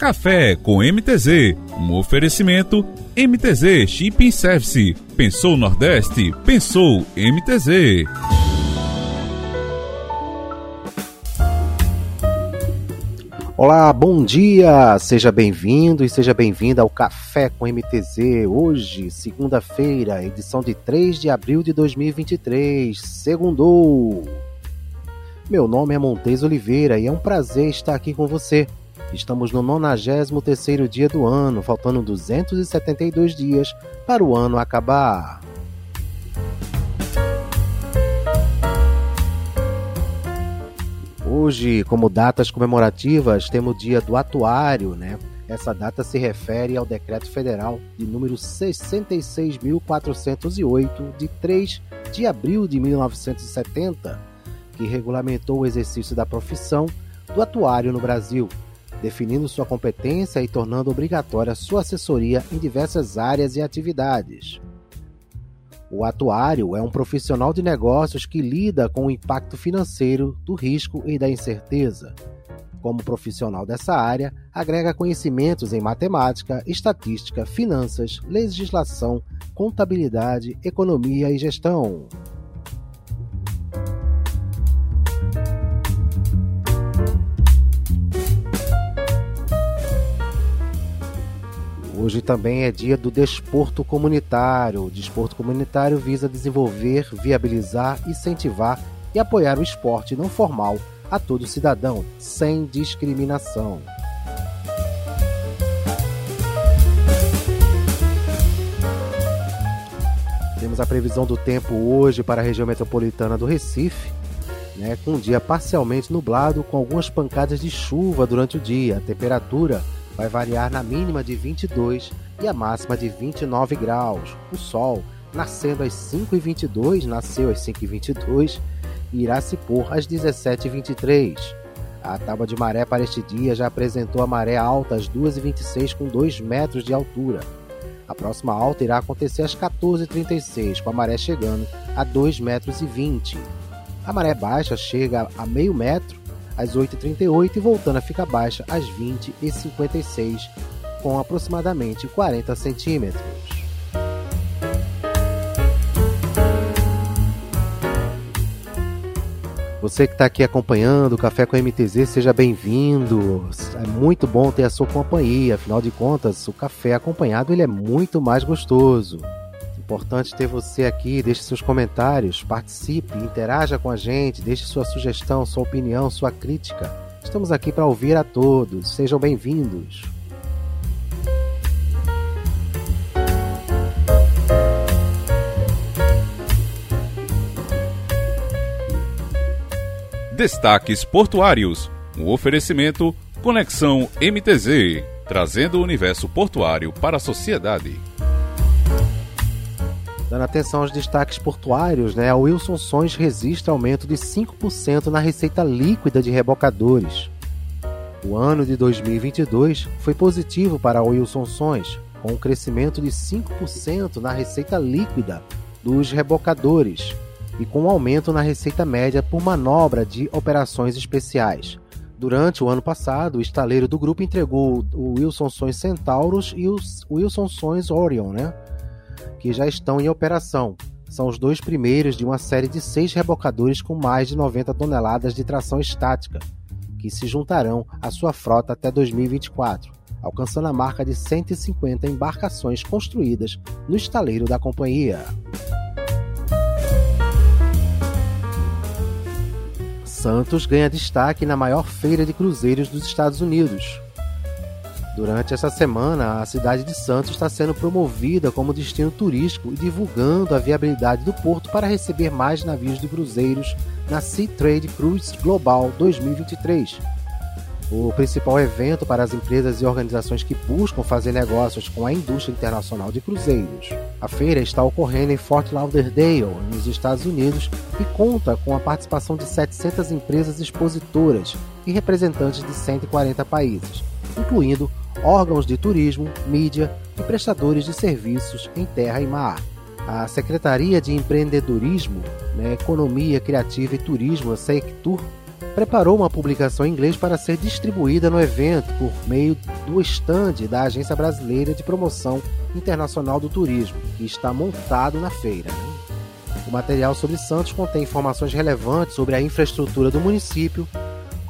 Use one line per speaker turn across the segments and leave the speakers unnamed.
Café com MTZ, um oferecimento MTZ Shipping Service. Pensou Nordeste? Pensou MTZ.
Olá, bom dia! Seja bem-vindo e seja bem-vinda ao Café com MTZ. Hoje, segunda-feira, edição de 3 de abril de 2023. Segundou! Meu nome é Montes Oliveira e é um prazer estar aqui com você. Estamos no 93º dia do ano, faltando 272 dias para o ano acabar. Hoje, como datas comemorativas, temos o dia do atuário, né? Essa data se refere ao decreto federal de número 66.408 de 3 de abril de 1970, que regulamentou o exercício da profissão do atuário no Brasil definindo sua competência e tornando obrigatória sua assessoria em diversas áreas e atividades. O atuário é um profissional de negócios que lida com o impacto financeiro do risco e da incerteza. Como profissional dessa área, agrega conhecimentos em matemática, estatística, finanças, legislação, contabilidade, economia e gestão. Hoje também é dia do desporto comunitário. O desporto comunitário visa desenvolver, viabilizar, incentivar e apoiar o esporte não formal a todo cidadão, sem discriminação. Temos a previsão do tempo hoje para a região metropolitana do Recife, né, com um dia parcialmente nublado, com algumas pancadas de chuva durante o dia. A temperatura vai variar na mínima de 22 e a máxima de 29 graus. O Sol, nascendo às 5h22, nasceu às 5h22 e irá se pôr às 17h23. A tábua de maré para este dia já apresentou a maré alta às 2h26 com 2 metros de altura. A próxima alta irá acontecer às 14h36, com a maré chegando a 2 metros 20. A maré baixa chega a meio metro às 8h38 e voltando a ficar baixa às 20h56, com aproximadamente 40 centímetros. Você que está aqui acompanhando o Café com MTZ, seja bem-vindo. É muito bom ter a sua companhia. Afinal de contas, o café acompanhado ele é muito mais gostoso. Importante ter você aqui, deixe seus comentários, participe, interaja com a gente, deixe sua sugestão, sua opinião, sua crítica. Estamos aqui para ouvir a todos. Sejam bem-vindos.
Destaques Portuários. Um oferecimento Conexão MTZ, trazendo o universo portuário para a sociedade.
Dando atenção aos destaques portuários, né, a Wilson Sons registra aumento de 5% na receita líquida de rebocadores. O ano de 2022 foi positivo para a Wilson Sons, com um crescimento de 5% na receita líquida dos rebocadores e com um aumento na receita média por manobra de operações especiais. Durante o ano passado, o estaleiro do grupo entregou o Wilson Sons Centauros e o Wilson Sons Orion, né? Que já estão em operação. São os dois primeiros de uma série de seis rebocadores com mais de 90 toneladas de tração estática, que se juntarão à sua frota até 2024, alcançando a marca de 150 embarcações construídas no estaleiro da companhia. Santos ganha destaque na maior feira de cruzeiros dos Estados Unidos, Durante essa semana, a cidade de Santos está sendo promovida como destino turístico e divulgando a viabilidade do porto para receber mais navios de cruzeiros na Sea Trade Cruise Global 2023. O principal evento para as empresas e organizações que buscam fazer negócios com a indústria internacional de cruzeiros. A feira está ocorrendo em Fort Lauderdale, nos Estados Unidos, e conta com a participação de 700 empresas expositoras e representantes de 140 países, incluindo órgãos de turismo, mídia e prestadores de serviços em terra e mar. A Secretaria de Empreendedorismo, né, Economia Criativa e Turismo, a SECTUR, preparou uma publicação em inglês para ser distribuída no evento por meio do estande da Agência Brasileira de Promoção Internacional do Turismo, que está montado na feira. Né? O material sobre Santos contém informações relevantes sobre a infraestrutura do município,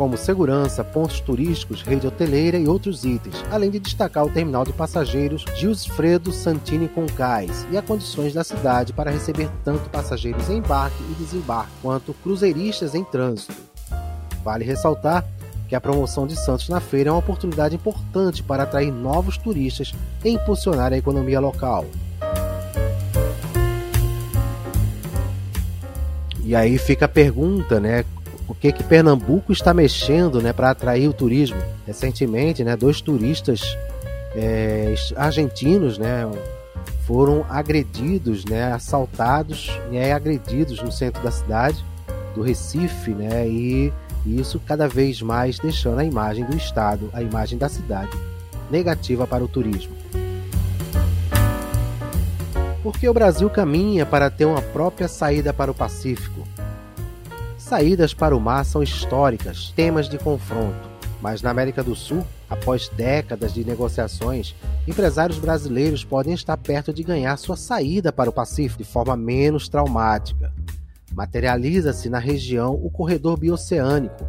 como segurança, pontos turísticos, rede hoteleira e outros itens, além de destacar o terminal de passageiros Gilsfredo Santini Concais e as condições da cidade para receber tanto passageiros em embarque e desembarque quanto cruzeiristas em trânsito. Vale ressaltar que a promoção de Santos na feira é uma oportunidade importante para atrair novos turistas e impulsionar a economia local. E aí fica a pergunta, né? O que que Pernambuco está mexendo né, para atrair o turismo. Recentemente, né, dois turistas é, argentinos né, foram agredidos, né, assaltados e é, agredidos no centro da cidade, do Recife, né, e isso cada vez mais deixando a imagem do estado, a imagem da cidade negativa para o turismo. Porque o Brasil caminha para ter uma própria saída para o Pacífico, Saídas para o mar são históricas, temas de confronto. Mas na América do Sul, após décadas de negociações, empresários brasileiros podem estar perto de ganhar sua saída para o Pacífico de forma menos traumática. Materializa-se na região o Corredor Bioceânico,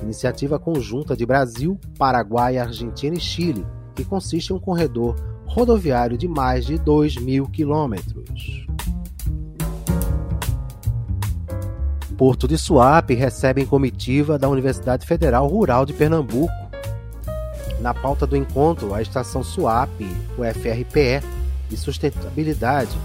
iniciativa conjunta de Brasil, Paraguai, Argentina e Chile, que consiste em um corredor rodoviário de mais de 2 mil quilômetros. Porto de Suape recebe comitiva da Universidade Federal Rural de Pernambuco. Na pauta do encontro, a estação Suape, o FRPE, de sustentabilidade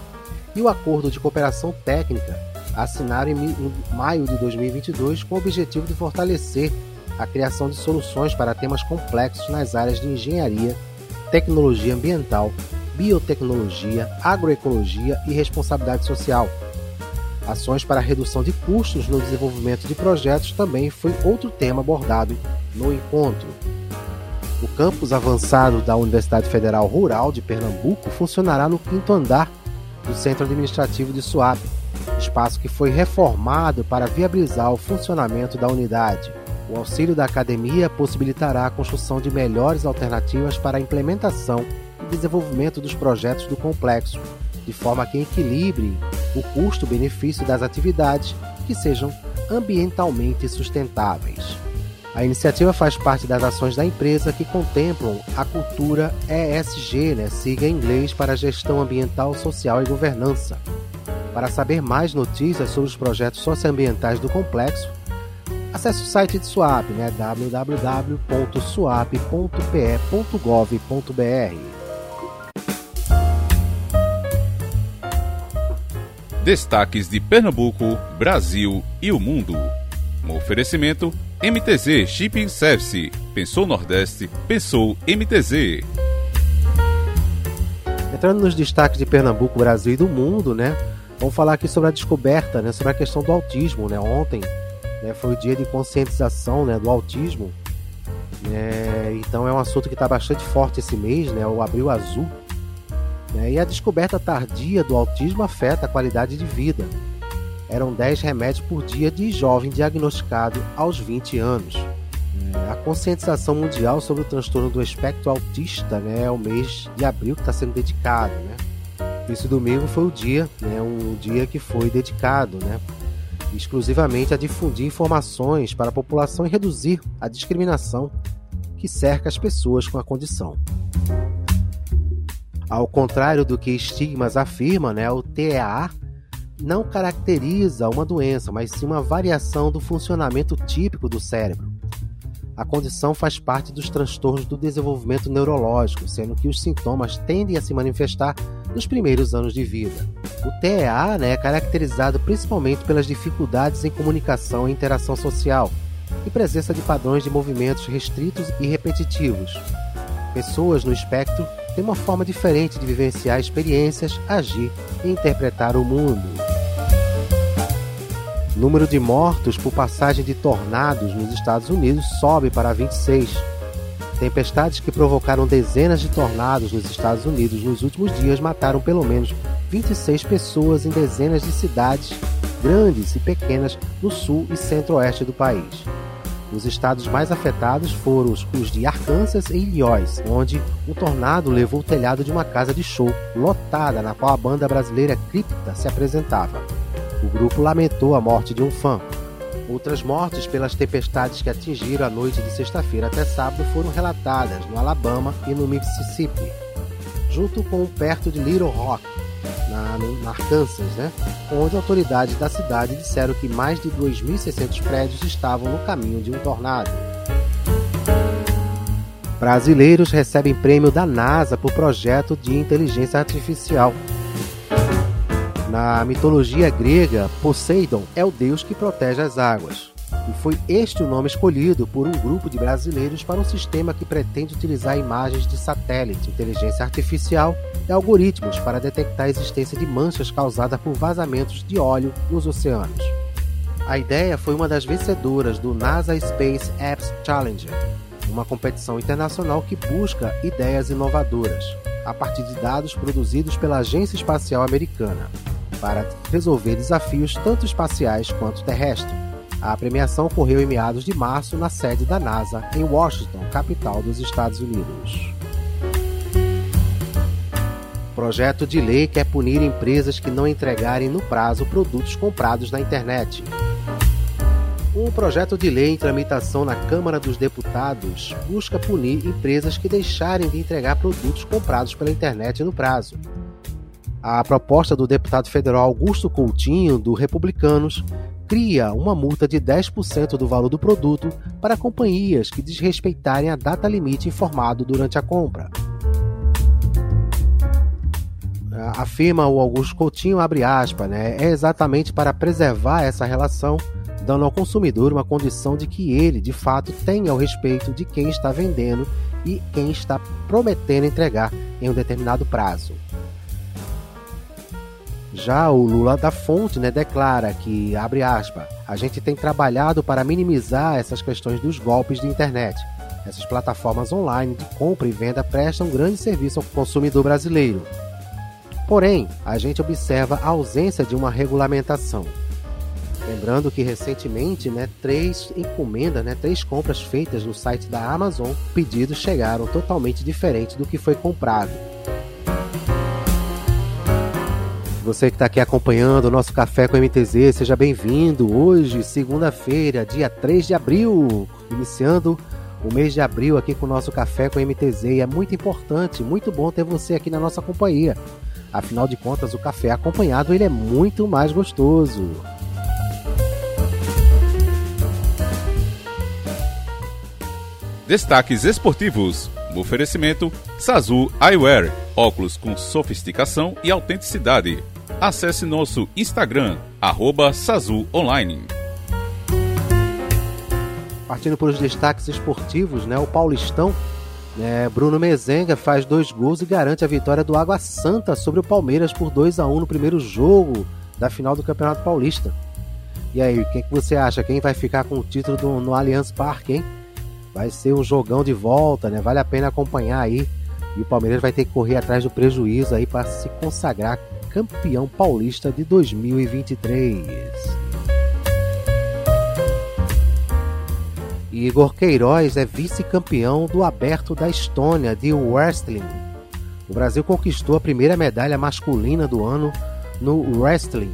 e o acordo de cooperação técnica assinaram em maio de 2022 com o objetivo de fortalecer a criação de soluções para temas complexos nas áreas de engenharia, tecnologia ambiental, biotecnologia, agroecologia e responsabilidade social Ações para redução de custos no desenvolvimento de projetos também foi outro tema abordado no encontro. O campus avançado da Universidade Federal Rural de Pernambuco funcionará no quinto andar do Centro Administrativo de Suape, espaço que foi reformado para viabilizar o funcionamento da unidade. O auxílio da academia possibilitará a construção de melhores alternativas para a implementação e desenvolvimento dos projetos do complexo, de forma que equilibre o custo-benefício das atividades que sejam ambientalmente sustentáveis. A iniciativa faz parte das ações da empresa que contemplam a cultura ESG, né, siga em inglês para Gestão Ambiental, Social e Governança. Para saber mais notícias sobre os projetos socioambientais do complexo, acesse o site de SUAP, né, www.suap.pe.gov.br.
Destaques de Pernambuco, Brasil e o mundo. Um oferecimento MTZ Shipping Service. Pensou Nordeste, pensou MTZ.
Entrando nos destaques de Pernambuco, Brasil e do mundo, né? Vamos falar aqui sobre a descoberta, né? Sobre a questão do autismo, né? Ontem né, foi o dia de conscientização né, do autismo. Né? Então é um assunto que está bastante forte esse mês, né? O Abril Azul né? E a descoberta tardia do autismo afeta a qualidade de vida. Eram 10 remédios por dia de jovem diagnosticado aos 20 anos. A conscientização mundial sobre o transtorno do espectro autista né, é o mês de abril que está sendo dedicado. Né? Esse domingo foi o dia, né, um dia que foi dedicado né, exclusivamente a difundir informações para a população e reduzir a discriminação que cerca as pessoas com a condição. Ao contrário do que estigmas afirmam, né, o TEA não caracteriza uma doença, mas sim uma variação do funcionamento típico do cérebro. A condição faz parte dos transtornos do desenvolvimento neurológico, sendo que os sintomas tendem a se manifestar nos primeiros anos de vida. O TEA né, é caracterizado principalmente pelas dificuldades em comunicação e interação social e presença de padrões de movimentos restritos e repetitivos. Pessoas no espectro tem uma forma diferente de vivenciar experiências, agir e interpretar o mundo. O número de mortos por passagem de tornados nos Estados Unidos sobe para 26. Tempestades que provocaram dezenas de tornados nos Estados Unidos nos últimos dias mataram pelo menos 26 pessoas em dezenas de cidades grandes e pequenas no sul e centro-oeste do país. Os estados mais afetados foram os de Arkansas e Illinois, onde um tornado levou o telhado de uma casa de show lotada na qual a banda brasileira Cripta se apresentava. O grupo lamentou a morte de um fã. Outras mortes pelas tempestades que atingiram a noite de sexta-feira até sábado foram relatadas no Alabama e no Mississippi, junto com perto de Little Rock, na, no, Arkansas, né? onde autoridades da cidade disseram que mais de 2.600 prédios estavam no caminho de um tornado. Brasileiros recebem prêmio da NASA por projeto de inteligência artificial. Na mitologia grega, Poseidon é o deus que protege as águas. E foi este o nome escolhido por um grupo de brasileiros para um sistema que pretende utilizar imagens de satélite, inteligência artificial e algoritmos para detectar a existência de manchas causadas por vazamentos de óleo nos oceanos. A ideia foi uma das vencedoras do NASA Space Apps Challenger, uma competição internacional que busca ideias inovadoras, a partir de dados produzidos pela Agência Espacial Americana, para resolver desafios tanto espaciais quanto terrestres. A premiação ocorreu em meados de março na sede da NASA, em Washington, capital dos Estados Unidos. Projeto de lei quer punir empresas que não entregarem no prazo produtos comprados na internet. Um projeto de lei em tramitação na Câmara dos Deputados busca punir empresas que deixarem de entregar produtos comprados pela internet no prazo. A proposta do deputado federal Augusto Coutinho, do Republicanos, cria uma multa de 10% do valor do produto para companhias que desrespeitarem a data limite informado durante a compra. Afirma o Augusto Coutinho, abre aspas, né, é exatamente para preservar essa relação, dando ao consumidor uma condição de que ele, de fato, tenha o respeito de quem está vendendo e quem está prometendo entregar em um determinado prazo. Já o Lula da Fonte né, declara que, abre aspas, a gente tem trabalhado para minimizar essas questões dos golpes de internet. Essas plataformas online de compra e venda prestam grande serviço ao consumidor brasileiro. Porém, a gente observa a ausência de uma regulamentação. Lembrando que recentemente, né, três encomendas, né, três compras feitas no site da Amazon, pedidos chegaram totalmente diferentes do que foi comprado. Você que está aqui acompanhando o nosso Café com MTZ, seja bem-vindo. Hoje, segunda-feira, dia 3 de abril, iniciando o mês de abril aqui com o nosso Café com MTZ. E é muito importante, muito bom ter você aqui na nossa companhia. Afinal de contas, o café acompanhado ele é muito mais gostoso.
Destaques esportivos. Oferecimento Sazu Eyewear, óculos com sofisticação e autenticidade. Acesse nosso Instagram, arroba.
Partindo para os destaques esportivos, né, o Paulistão, né, Bruno Mezenga faz dois gols e garante a vitória do Água Santa sobre o Palmeiras por 2 a 1 no primeiro jogo da final do Campeonato Paulista. E aí, quem que você acha? Quem vai ficar com o título do, no Allianz Parque, hein? Vai ser um jogão de volta, né? Vale a pena acompanhar aí. E o Palmeiras vai ter que correr atrás do prejuízo aí para se consagrar campeão paulista de 2023. Igor Queiroz é vice-campeão do Aberto da Estônia de wrestling. O Brasil conquistou a primeira medalha masculina do ano no wrestling,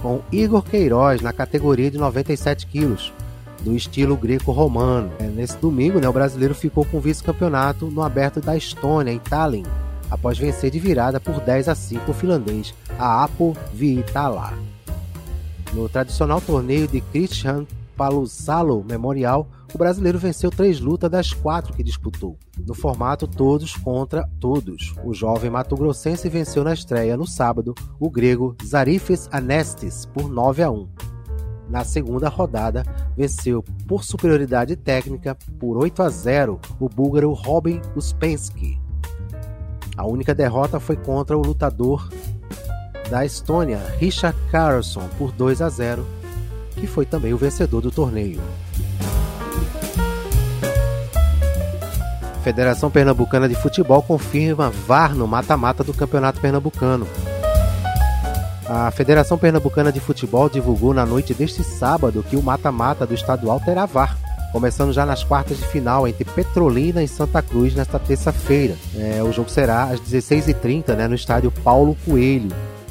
com Igor Queiroz na categoria de 97 quilos, do estilo greco-romano. É, nesse domingo, né, o brasileiro ficou com o vice-campeonato no Aberto da Estônia, em Tallinn, após vencer de virada por 10 a 5 o finlandês Aapo Viitala. No tradicional torneio de Christian Palusalo Memorial, o brasileiro venceu três lutas das quatro que disputou. No formato todos contra todos, o jovem mato-grossense venceu na estreia no sábado o grego Zarifes Anestis por 9 a 1. Na segunda rodada, venceu por superioridade técnica por 8 a 0 o búlgaro Robin Uspensky. A única derrota foi contra o lutador da Estônia, Richard Carlson, por 2 a 0, que foi também o vencedor do torneio. Federação Pernambucana de Futebol confirma VAR no mata-mata do Campeonato Pernambucano. A Federação Pernambucana de Futebol divulgou na noite deste sábado que o mata-mata do estadual terá VAR. Começando já nas quartas de final entre Petrolina e Santa Cruz nesta terça-feira. É, o jogo será às 16h30 né, no estádio Paulo Coelho.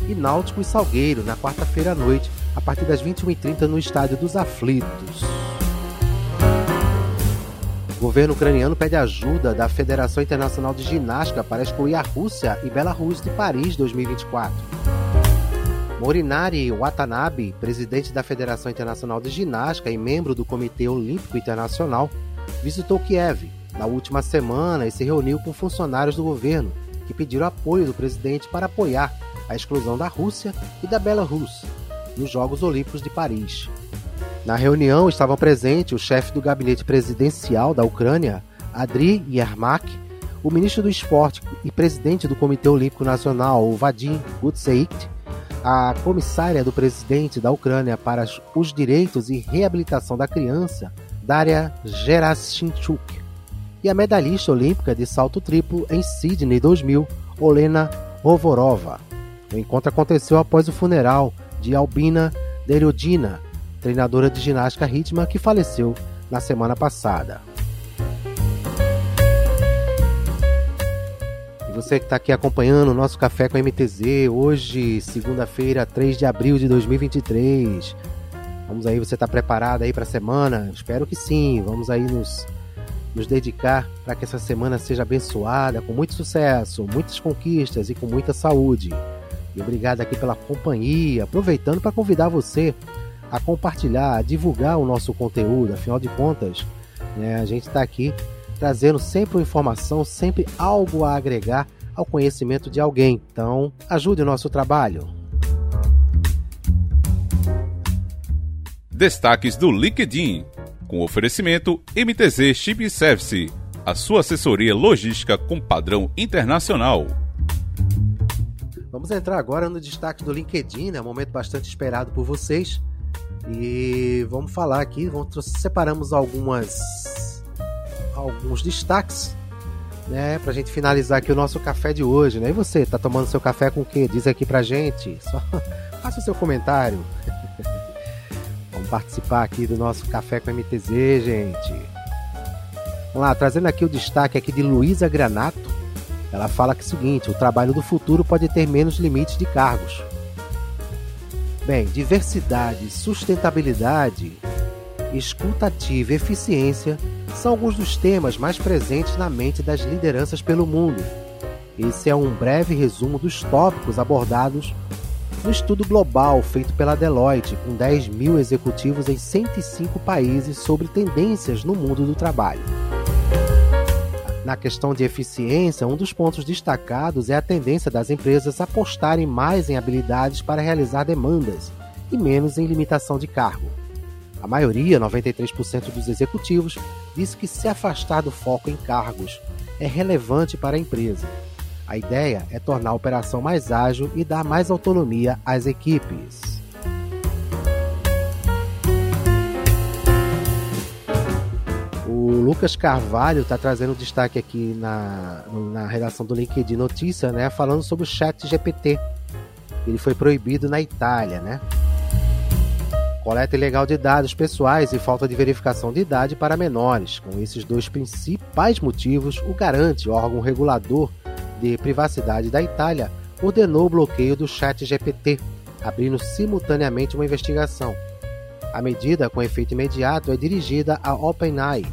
E Náutico e Salgueiro na quarta-feira à noite, a partir das 21h30 no estádio dos Aflitos. O governo ucraniano pede ajuda da Federação Internacional de Ginástica para excluir a Rússia e Belarus de Paris 2024. Morinari Watanabe, presidente da Federação Internacional de Ginástica e membro do Comitê Olímpico Internacional, visitou Kiev na última semana e se reuniu com funcionários do governo que pediram apoio do presidente para apoiar a exclusão da Rússia e da Belarus nos Jogos Olímpicos de Paris. Na reunião estavam presentes o chefe do gabinete presidencial da Ucrânia, Adri Yermak, o ministro do Esporte e presidente do Comitê Olímpico Nacional, Vadim Gutseit, a comissária do presidente da Ucrânia para os direitos e reabilitação da criança, Daria Gerasimchuk, e a medalhista olímpica de salto triplo em Sydney 2000, Olena Rovorova. O encontro aconteceu após o funeral de Albina Deriodina, treinadora de ginástica rítmica que faleceu na semana passada. E você que está aqui acompanhando o nosso Café com MTZ, hoje, segunda-feira, 3 de abril de 2023. Vamos aí, você está preparado aí para a semana? Espero que sim. Vamos aí nos, nos dedicar para que essa semana seja abençoada, com muito sucesso, muitas conquistas e com muita saúde. E obrigado aqui pela companhia. Aproveitando para convidar você a compartilhar, a divulgar o nosso conteúdo. Afinal de contas, né, a gente está aqui trazendo sempre uma informação, sempre algo a agregar ao conhecimento de alguém. Então, ajude o nosso trabalho.
Destaques do LinkedIn, com oferecimento MTZ Chip Service, a sua assessoria logística com padrão internacional.
Vamos entrar agora no destaque do LinkedIn, né? um momento bastante esperado por vocês. E vamos falar aqui, vamos, separamos algumas alguns destaques, né, pra gente finalizar aqui o nosso café de hoje, né? E você, tá tomando seu café com o quê? Diz aqui pra gente. Só faça o seu comentário. Vamos participar aqui do nosso café com MTZ, gente. Vamos lá, trazendo aqui o destaque aqui de Luísa Granato. Ela fala que é o seguinte: o trabalho do futuro pode ter menos limites de cargos. Bem, diversidade, sustentabilidade, escutativa e eficiência são alguns dos temas mais presentes na mente das lideranças pelo mundo. Esse é um breve resumo dos tópicos abordados no estudo global feito pela Deloitte, com 10 mil executivos em 105 países sobre tendências no mundo do trabalho. Na questão de eficiência, um dos pontos destacados é a tendência das empresas apostarem mais em habilidades para realizar demandas e menos em limitação de cargo. A maioria, 93% dos executivos, disse que se afastar do foco em cargos é relevante para a empresa. A ideia é tornar a operação mais ágil e dar mais autonomia às equipes. O Lucas Carvalho está trazendo destaque aqui na, na redação do LinkedIn Notícia, né, falando sobre o chat GPT. Ele foi proibido na Itália, né? Coleta ilegal de dados pessoais e falta de verificação de idade para menores. Com esses dois principais motivos, o Garante, órgão regulador de privacidade da Itália, ordenou o bloqueio do chat GPT, abrindo simultaneamente uma investigação. A medida, com efeito imediato, é dirigida à OpenAI,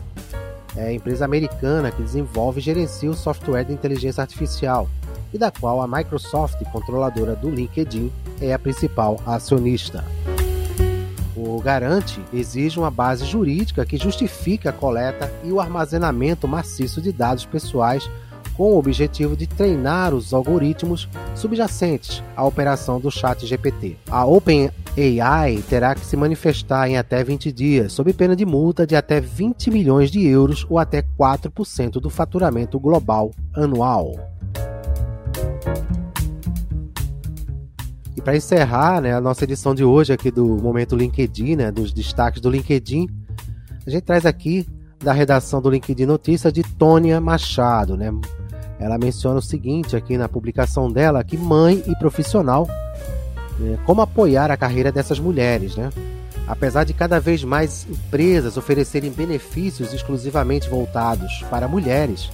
é a empresa americana que desenvolve e gerencia o software de inteligência artificial, e da qual a Microsoft, controladora do LinkedIn, é a principal acionista. O garante exige uma base jurídica que justifique a coleta e o armazenamento maciço de dados pessoais com o objetivo de treinar os algoritmos subjacentes à operação do Chat GPT. A OpenAI terá que se manifestar em até 20 dias, sob pena de multa de até 20 milhões de euros ou até 4% do faturamento global anual. E para encerrar né, a nossa edição de hoje aqui do Momento LinkedIn, né, dos destaques do LinkedIn, a gente traz aqui da redação do LinkedIn Notícia de Tônia Machado. Né? Ela menciona o seguinte aqui na publicação dela, que mãe e profissional, né, como apoiar a carreira dessas mulheres. Né? Apesar de cada vez mais empresas oferecerem benefícios exclusivamente voltados para mulheres,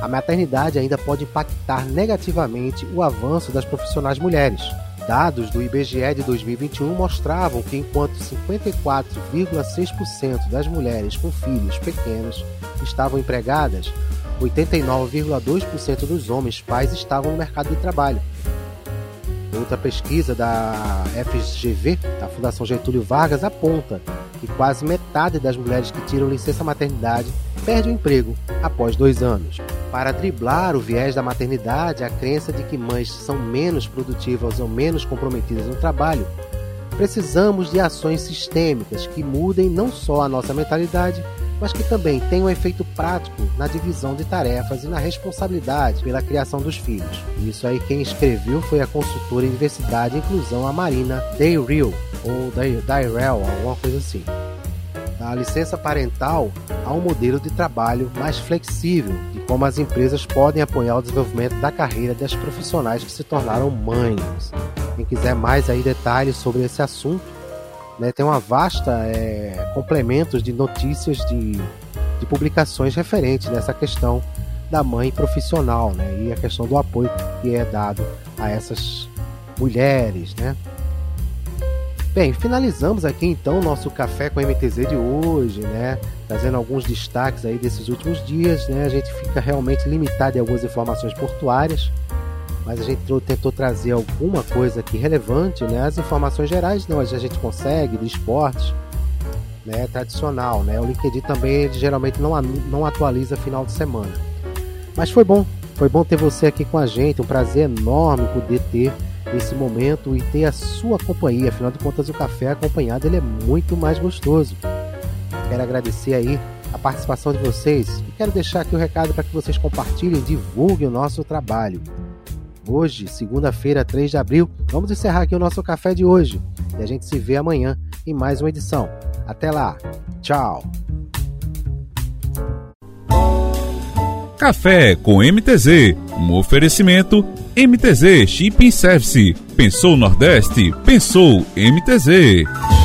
a maternidade ainda pode impactar negativamente o avanço das profissionais mulheres. Dados do IBGE de 2021 mostravam que enquanto 54,6% das mulheres com filhos pequenos estavam empregadas, 89,2% dos homens pais estavam no mercado de trabalho. Outra pesquisa da FGV, da Fundação Getúlio Vargas, aponta que quase metade das mulheres que tiram licença maternidade perde o emprego após dois anos. Para driblar o viés da maternidade, a crença de que mães são menos produtivas ou menos comprometidas no trabalho, precisamos de ações sistêmicas que mudem não só a nossa mentalidade, mas que também tem um efeito prático na divisão de tarefas e na responsabilidade pela criação dos filhos. Isso aí quem escreveu foi a consultora em diversidade e inclusão, a Marina Dayrell, ou Dayrell, alguma coisa assim. A licença parental há um modelo de trabalho mais flexível de como as empresas podem apoiar o desenvolvimento da carreira das profissionais que se tornaram mães. Quem quiser mais aí detalhes sobre esse assunto, né, tem uma vasta é, complementos de notícias de, de publicações referentes nessa questão da mãe profissional, né, e a questão do apoio que é dado a essas mulheres, né. Bem, finalizamos aqui então o nosso café com MTZ de hoje, né? Trazendo alguns destaques aí desses últimos dias, né? A gente fica realmente limitado em algumas informações portuárias, mas a gente tentou trazer alguma coisa aqui relevante, né? As informações gerais não, a gente consegue, de esportes, né? Tradicional, né? O LinkedIn também geralmente não, não atualiza final de semana. Mas foi bom, foi bom ter você aqui com a gente, um prazer enorme poder ter esse momento e ter a sua companhia. Afinal de contas, o café acompanhado ele é muito mais gostoso. Quero agradecer aí a participação de vocês e quero deixar aqui o um recado para que vocês compartilhem e divulguem o nosso trabalho. Hoje, segunda-feira, 3 de abril, vamos encerrar aqui o nosso café de hoje e a gente se vê amanhã em mais uma edição. Até lá, tchau!
Café com MTZ, um oferecimento MTZ Shipping Service. Pensou Nordeste? Pensou MTZ.